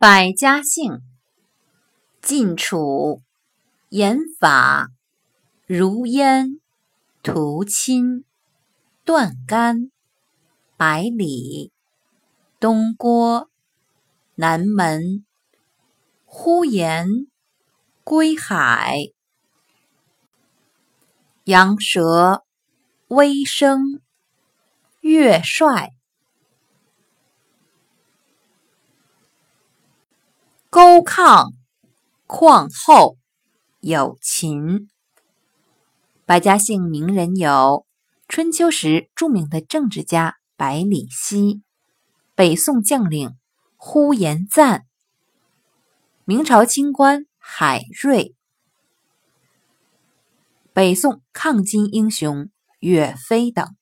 百家姓：晋楚、严法、如烟、屠亲、段干、百里、东郭、南门、呼延、归海、羊舌、微生、岳帅。沟亢，况后，有秦。百家姓名人有：春秋时著名的政治家百里奚，北宋将领呼延赞，明朝清官海瑞，北宋抗金英雄岳飞等。